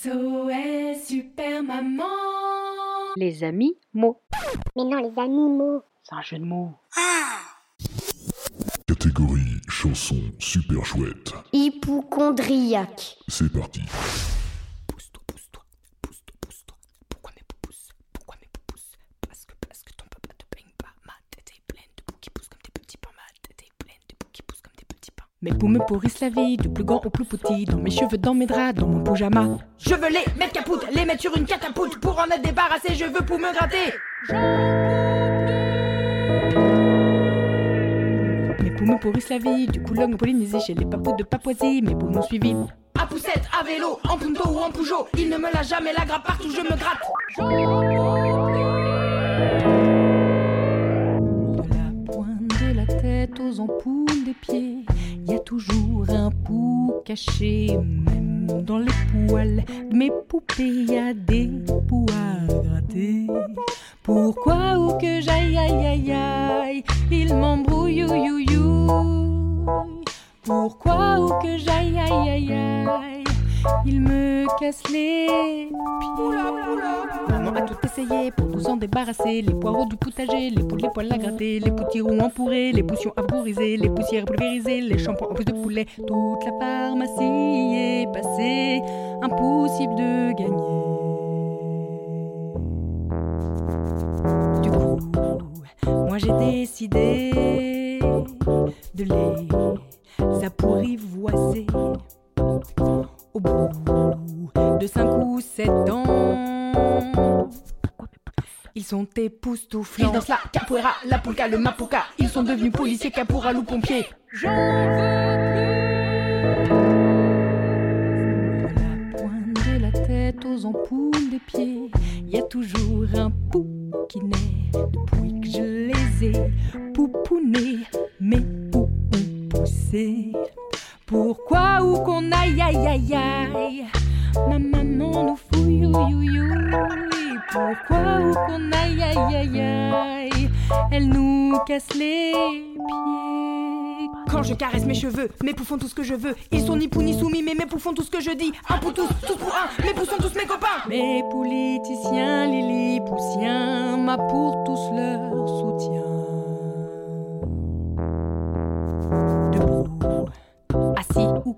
SOS Super Maman Les amis mots. Mais non, les animaux. C'est un jeu de mots. Catégorie chanson super chouette. Hypochondriaque. C'est parti. Pousse-toi, pousse-toi, pousse-toi, pousse-toi. Pourquoi mes pouces Pourquoi mes pouces Parce que, parce que ton papa te baigne pas. Ma tête est pleine de poux qui poussent comme des petits pains. Ma tête est pleine de poux qui poussent comme des petits pains. Mes poux me pourrissent la vie, du plus grand au plus petit. Dans mes cheveux, dans mes draps, dans mon pyjama. Je veux les mettre capoute, les mettre sur une catapulte. Pour en être débarrassé, je veux pour me gratter. Mes me pourrissent la vie, du coup l'homme pollinisé chez les papous de Papouasie. Mes poux m'ont suivi. À poussette, à vélo, en punto ou en Peugeot, il ne me lâche jamais la grappe partout, je me gratte. De la pointe de la tête aux ampoules des pieds, y a toujours un pou caché, même dans les poils mes poupées, y a des poux à gratter. Pourquoi ou que j'aille, aïe, aïe, aïe, il m'embrouille, you, you. Pourquoi ou que j'aille, aïe, aïe, aïe, il me casse les pieds. Maman a tout essayé pour nous en débarrasser. Les poireaux du potager, les poules, les poils à gratter, les potirons empourrés, les potions vaporisées, les poussières pulvérisées, les shampoings en plus de poulet. Toute la pharmacie est passée, impossible de gagner. Du coup, moi j'ai décidé de les apprivoiser. Au bout de cinq ou sept ans, ils sont époustouflants. Ils dansent la capoeira, la polka, le mapuka. Ils sont devenus policiers, caporal ou pompiers. J'en veux plus. La pointe de la tête aux ampoules des pieds, il y a toujours un pou qui naît depuis que je les ai poupounés. Mes poux ont poussé? Pourquoi ou qu'on aille aïe aïe aïe? Ma maman nous fouille you. Pourquoi ou qu'on aille aïe aïe aïe? Elle nous casse les pieds. Quand je caresse mes cheveux, mes poux font tout ce que je veux. Ils sont ni pou ni soumis mais mes poux font tout ce que je dis. Un pour tous, tous pour un, mes poux sont tous mes copains. Mes politiciens, les poussiens M'a pour tous leur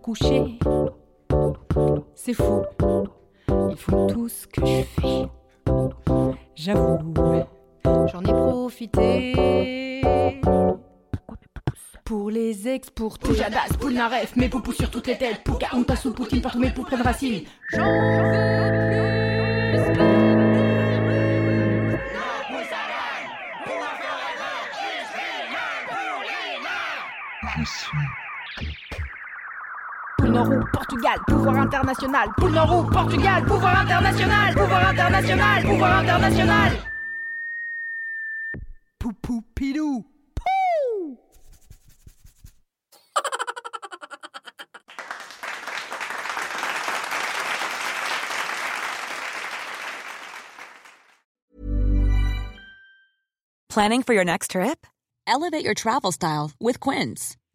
couché. C'est fou, ils font tout ce que je fais. J'avoue, j'en ai profité. Pour les exporter. Poujadas, Poulnaref, mes poupous sur toutes les têtes. Pouka, Onta sous Poutine, partout mes poux prennent racine. J'en veux plus. Portugal, pouvoir international. Portugal, pouvoir international. Pouvoir international, pouvoir international. Pilou. Planning for your next trip? Elevate your travel style with Quince.